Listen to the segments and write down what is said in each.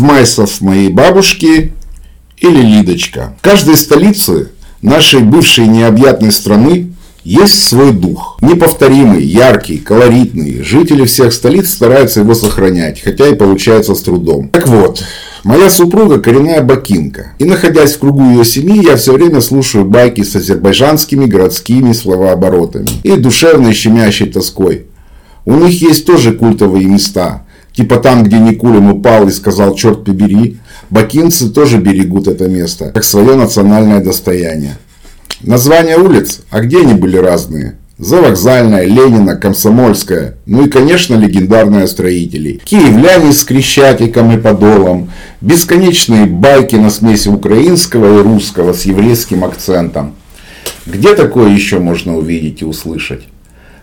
Измайсов моей бабушки или Лидочка. В каждой столице нашей бывшей необъятной страны есть свой дух. Неповторимый, яркий, колоритный. Жители всех столиц стараются его сохранять, хотя и получается с трудом. Так вот, Моя супруга коренная бакинка. И находясь в кругу ее семьи, я все время слушаю байки с азербайджанскими городскими словооборотами и душевной щемящей тоской. У них есть тоже культовые места. Типа там, где Никулин упал и сказал «черт побери», бакинцы тоже берегут это место, как свое национальное достояние. Названия улиц, а где они были разные? Завокзальная, Ленина, Комсомольская, ну и, конечно, легендарные строители. Киевляне с Крещатиком и Подолом, бесконечные байки на смеси украинского и русского с еврейским акцентом. Где такое еще можно увидеть и услышать?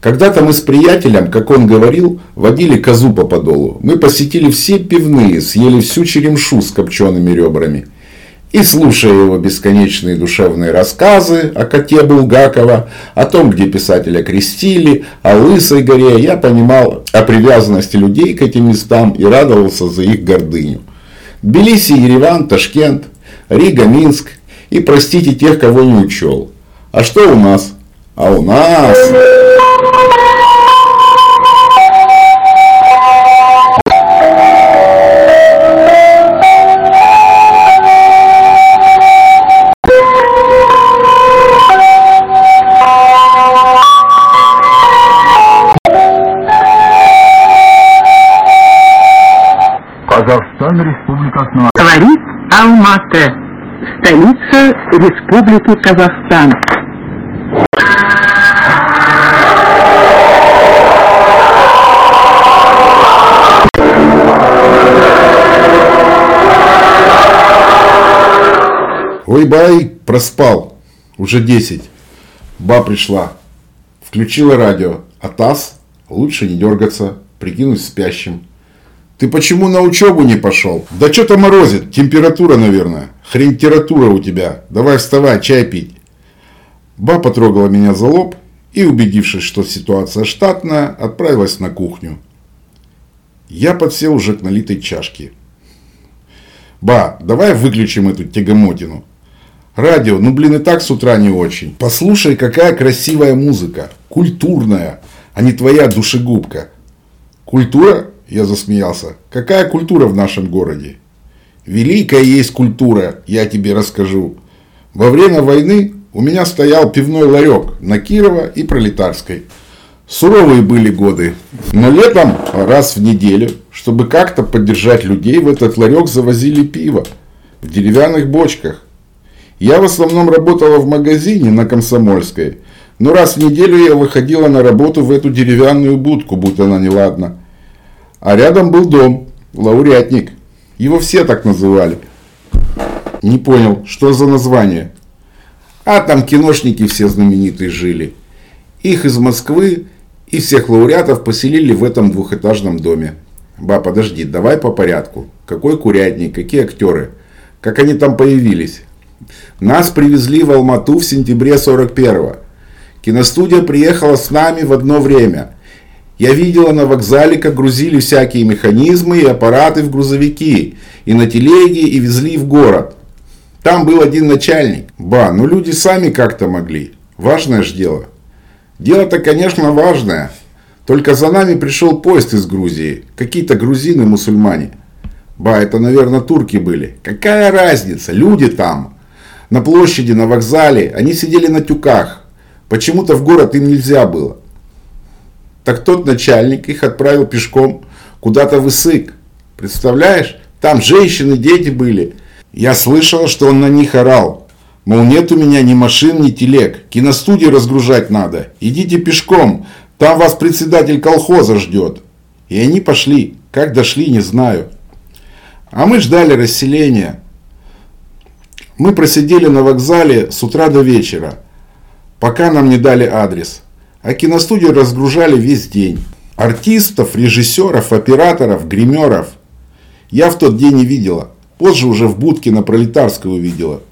Когда-то мы с приятелем, как он говорил, водили козу по подолу. Мы посетили все пивные, съели всю черемшу с копчеными ребрами. И слушая его бесконечные душевные рассказы о коте Булгакова, о том, где писателя крестили, о Лысой горе, я понимал о привязанности людей к этим местам и радовался за их гордыню. Тбилиси, Ереван, Ташкент, Рига, Минск и простите тех, кого не учел. А что у нас? А у нас... Говорит Алматы, столица Республики Казахстан. Ой, бай, проспал. Уже 10. Ба пришла. Включила радио. А ТАСС лучше не дергаться, прикинуть спящим. Ты почему на учебу не пошел? Да что-то морозит. Температура, наверное. Хрень температура у тебя. Давай вставай, чай пить. Ба потрогала меня за лоб и, убедившись, что ситуация штатная, отправилась на кухню. Я подсел уже к налитой чашке. Ба, давай выключим эту тягомотину. Радио, ну блин, и так с утра не очень. Послушай, какая красивая музыка. Культурная, а не твоя душегубка. Культура? Я засмеялся. Какая культура в нашем городе? Великая есть культура, я тебе расскажу. Во время войны у меня стоял пивной ларек на Кирова и Пролетарской. Суровые были годы. Но летом раз в неделю, чтобы как-то поддержать людей, в этот ларек завозили пиво в деревянных бочках. Я в основном работала в магазине на Комсомольской, но раз в неделю я выходила на работу в эту деревянную будку, будто она неладна. А рядом был дом, лауреатник. Его все так называли. Не понял, что за название? А там киношники все знаменитые жили. Их из Москвы и всех лауреатов поселили в этом двухэтажном доме. Ба, подожди, давай по порядку. Какой курятник, какие актеры? Как они там появились? Нас привезли в Алмату в сентябре 41-го. Киностудия приехала с нами в одно время – я видела на вокзале, как грузили всякие механизмы и аппараты в грузовики, и на телеге, и везли в город. Там был один начальник. Ба, ну люди сами как-то могли. Важное ж дело. Дело-то, конечно, важное. Только за нами пришел поезд из Грузии. Какие-то грузины-мусульмане. Ба, это, наверное, турки были. Какая разница? Люди там. На площади, на вокзале. Они сидели на тюках. Почему-то в город им нельзя было. Так тот начальник их отправил пешком куда-то в Исык. Представляешь? Там женщины, дети были. Я слышал, что он на них орал. Мол, нет у меня ни машин, ни телег. Киностудию разгружать надо. Идите пешком. Там вас председатель колхоза ждет. И они пошли. Как дошли, не знаю. А мы ждали расселения. Мы просидели на вокзале с утра до вечера, пока нам не дали адрес. А киностудию разгружали весь день. Артистов, режиссеров, операторов, гримеров. Я в тот день не видела. Позже уже в будке на Пролетарской увидела.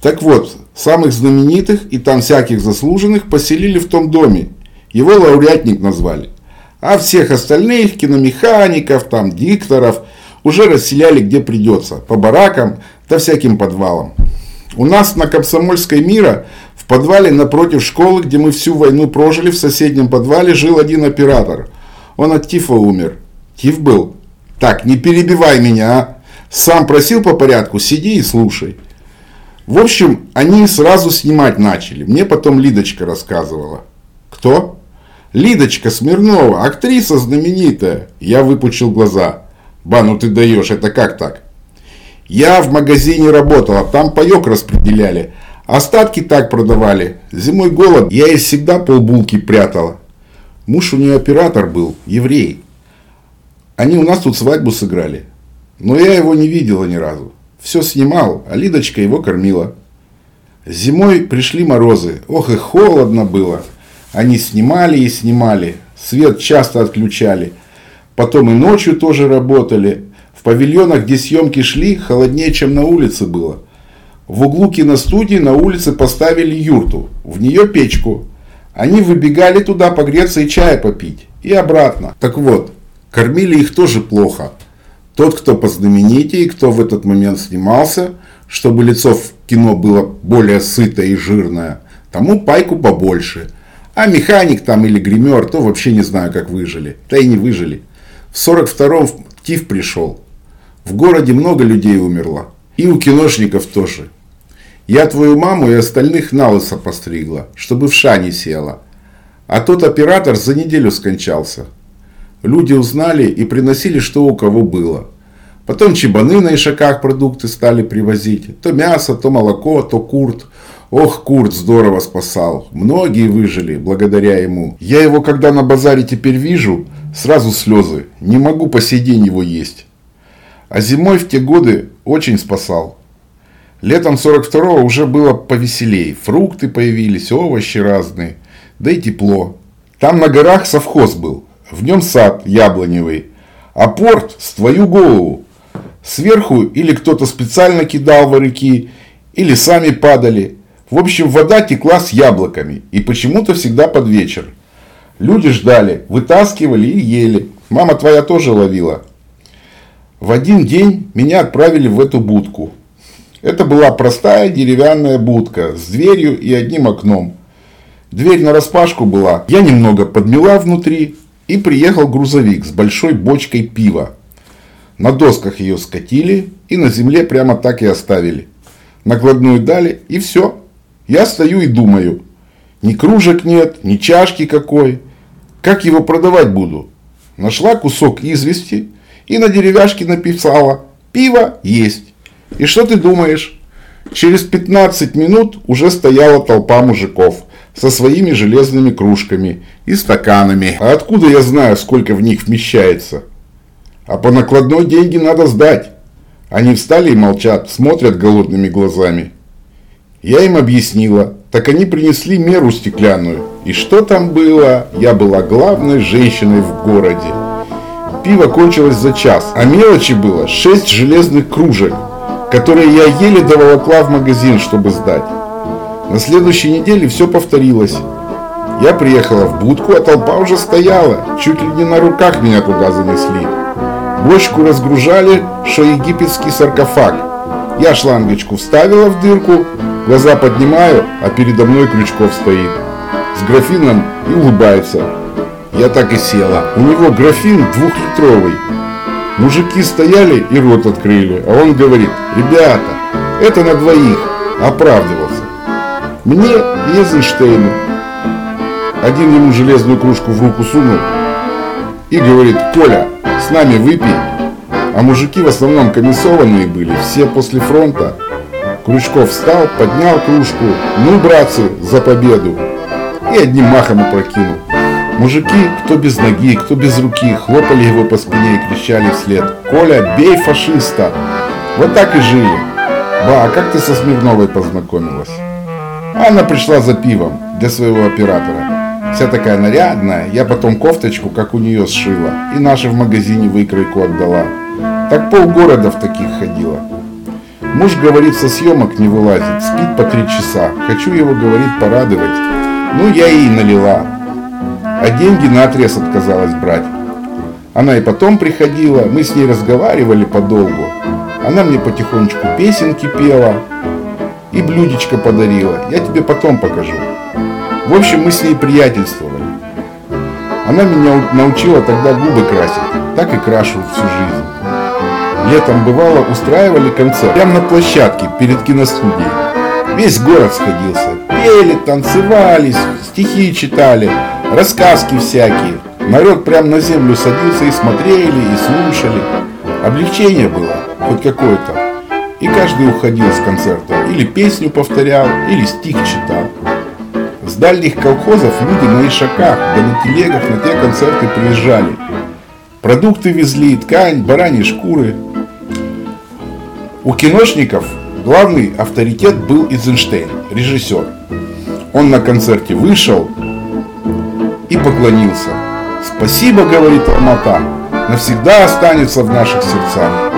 Так вот, самых знаменитых и там всяких заслуженных поселили в том доме. Его лауреатник назвали. А всех остальных, киномехаников, там, дикторов, уже расселяли где придется, по баракам да всяким подвалам. У нас на Комсомольской мира подвале напротив школы, где мы всю войну прожили, в соседнем подвале жил один оператор. Он от тифа умер. Тиф был. Так, не перебивай меня, а. Сам просил по порядку, сиди и слушай. В общем, они сразу снимать начали. Мне потом Лидочка рассказывала. Кто? Лидочка Смирнова, актриса знаменитая. Я выпучил глаза. Ба, ну ты даешь, это как так? Я в магазине работала, там паек распределяли. Остатки так продавали. Зимой голод, я и всегда полбулки прятала. Муж у нее оператор был, еврей. Они у нас тут свадьбу сыграли. Но я его не видела ни разу. Все снимал, а Лидочка его кормила. Зимой пришли морозы. Ох и холодно было. Они снимали и снимали. Свет часто отключали. Потом и ночью тоже работали. В павильонах, где съемки шли, холоднее, чем на улице было. В углу киностудии на улице поставили юрту. В нее печку. Они выбегали туда погреться и чая попить. И обратно. Так вот, кормили их тоже плохо. Тот, кто познаменитее, кто в этот момент снимался, чтобы лицо в кино было более сытое и жирное, тому пайку побольше. А механик там или гример, то вообще не знаю, как выжили. Да и не выжили. В 42-м ТИФ пришел. В городе много людей умерло. И у киношников тоже. Я твою маму и остальных на лысо постригла, чтобы в шане села. А тот оператор за неделю скончался. Люди узнали и приносили, что у кого было. Потом чебаны на ишаках продукты стали привозить. То мясо, то молоко, то курт. Ох, Курт здорово спасал. Многие выжили благодаря ему. Я его, когда на базаре теперь вижу, сразу слезы. Не могу по сей день его есть. А зимой в те годы очень спасал. Летом 42-го уже было повеселей. Фрукты появились, овощи разные. Да и тепло. Там на горах совхоз был. В нем сад яблоневый. А порт с твою голову. Сверху или кто-то специально кидал варыки, или сами падали. В общем, вода текла с яблоками. И почему-то всегда под вечер. Люди ждали, вытаскивали и ели. Мама твоя тоже ловила. В один день меня отправили в эту будку. Это была простая деревянная будка с дверью и одним окном. Дверь на распашку была. Я немного подмела внутри, и приехал грузовик с большой бочкой пива. На досках ее скатили и на земле прямо так и оставили. Накладную дали и все. Я стою и думаю. Ни кружек нет, ни чашки какой. Как его продавать буду? Нашла кусок извести и на деревяшке написала «Пиво есть». И что ты думаешь? Через 15 минут уже стояла толпа мужиков со своими железными кружками и стаканами. А откуда я знаю, сколько в них вмещается? А по накладной деньги надо сдать. Они встали и молчат, смотрят голодными глазами. Я им объяснила. Так они принесли меру стеклянную. И что там было? Я была главной женщиной в городе. Пиво кончилось за час, а мелочи было 6 железных кружек, которые я еле доволокла в магазин, чтобы сдать. На следующей неделе все повторилось. Я приехала в будку, а толпа уже стояла. Чуть ли не на руках меня туда занесли. Бочку разгружали, что египетский саркофаг. Я шлангочку вставила в дырку, глаза поднимаю, а передо мной Крючков стоит. С графином и улыбается. Я так и села. У него графин двухлитровый. Мужики стояли и рот открыли, а он говорит, ребята, это на двоих, оправдывался. Мне и. Один ему железную кружку в руку сунул и говорит, Коля, с нами выпей. А мужики в основном комиссованные были, все после фронта. Крючков встал, поднял кружку. Ну, братцы, за победу. И одним махом опрокинул. Мужики, кто без ноги, кто без руки, хлопали его по спине и кричали вслед. «Коля, бей фашиста!» Вот так и жили. Ба, а как ты со Смирновой познакомилась? Она пришла за пивом для своего оператора. Вся такая нарядная. Я потом кофточку, как у нее, сшила. И наши в магазине выкройку отдала. Так полгорода в таких ходила. Муж, говорит, со съемок не вылазит. Спит по три часа. Хочу его, говорит, порадовать. Ну, я ей налила. А деньги на отрез отказалась брать. Она и потом приходила, мы с ней разговаривали подолгу. Она мне потихонечку песенки пела и блюдечко подарила. Я тебе потом покажу. В общем, мы с ней приятельствовали. Она меня научила тогда губы красить. Так и крашу всю жизнь. Летом бывало устраивали концерт прямо на площадке перед киностудией. Весь город сходился. Пели, танцевались, стихи читали, рассказки всякие. Народ прям на землю садился и смотрели, и слушали. Облегчение было, хоть какое-то. И каждый уходил с концерта. Или песню повторял, или стих читал. С дальних колхозов люди на ишаках, да на телегах на те концерты приезжали. Продукты везли, ткань, бараньи шкуры. У киношников главный авторитет был Эйзенштейн, режиссер. Он на концерте вышел и поклонился. Спасибо, говорит Алмата, навсегда останется в наших сердцах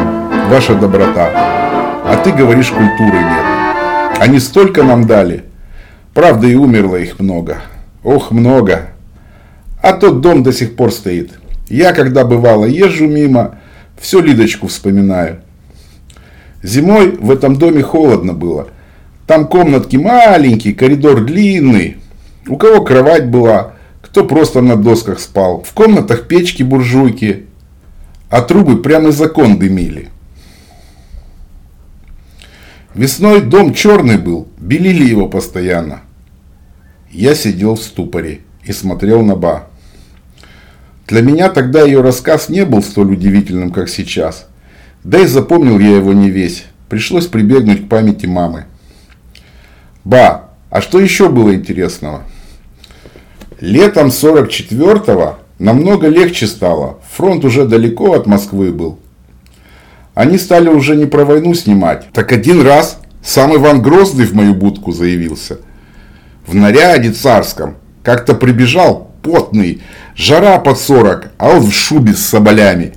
ваша доброта. А ты говоришь, культуры нет. Они столько нам дали. Правда, и умерло их много. Ох, много. А тот дом до сих пор стоит. Я, когда бывало езжу мимо, все Лидочку вспоминаю. Зимой в этом доме холодно было. Там комнатки маленькие, коридор длинный. У кого кровать была, кто просто на досках спал. В комнатах печки-буржуйки, а трубы прямо из окон дымили. Весной дом черный был, белили его постоянно. Я сидел в ступоре и смотрел на Ба. Для меня тогда ее рассказ не был столь удивительным, как сейчас. Да и запомнил я его не весь. Пришлось прибегнуть к памяти мамы. Ба, а что еще было интересного? Летом 44-го намного легче стало. Фронт уже далеко от Москвы был. Они стали уже не про войну снимать. Так один раз сам Иван Грозный в мою будку заявился. В наряде царском. Как-то прибежал, потный, жара под 40, а он в шубе с соболями.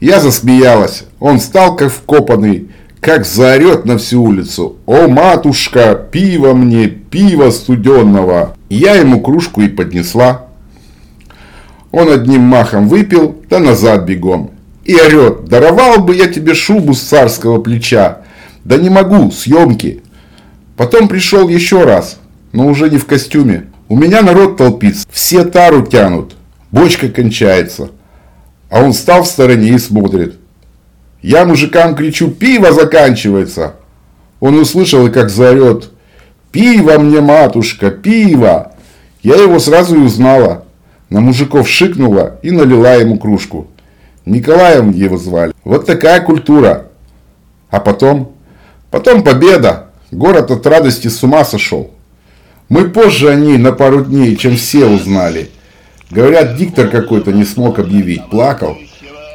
Я засмеялась. Он встал как вкопанный, как заорет на всю улицу. «О, матушка, пиво мне, пиво студенного!» Я ему кружку и поднесла. Он одним махом выпил, да назад бегом. И орет, даровал бы я тебе шубу с царского плеча. Да не могу, съемки. Потом пришел еще раз, но уже не в костюме. У меня народ толпится, все тару тянут, бочка кончается. А он встал в стороне и смотрит. Я мужикам кричу, пиво заканчивается. Он услышал и как заорет. Пиво мне, матушка, пиво. Я его сразу и узнала. На мужиков шикнула и налила ему кружку. Николаем его звали. Вот такая культура. А потом? Потом победа. Город от радости с ума сошел. Мы позже они на пару дней, чем все узнали. Говорят, диктор какой-то не смог объявить. Плакал.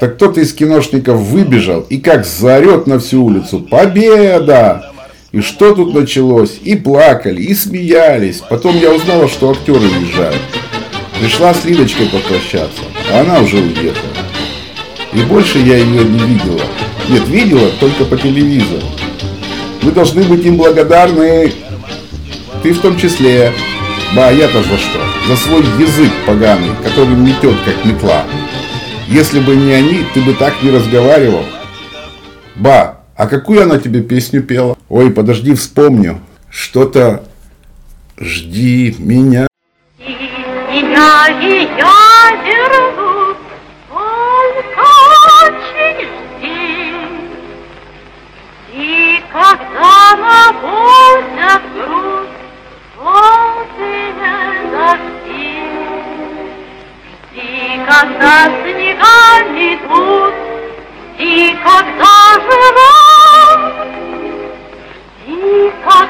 Так кто-то из киношников выбежал и как заорет на всю улицу «Победа!» И что тут началось? И плакали, и смеялись. Потом я узнала, что актеры уезжают. Пришла с Лидочкой попрощаться, а она уже уехала. И больше я ее не видела. Нет, видела только по телевизору. Мы должны быть им благодарны. Ты в том числе. Ба, я-то за что? За свой язык поганый, который метет как метла. Если бы не они, ты бы так не разговаривал. Ба, а какую она тебе песню пела? Ой, подожди, вспомню. Что-то «Жди меня». Меня и я только очень жди. И когда наводят грудь, жди, когда снегами тут, и когда и когда другие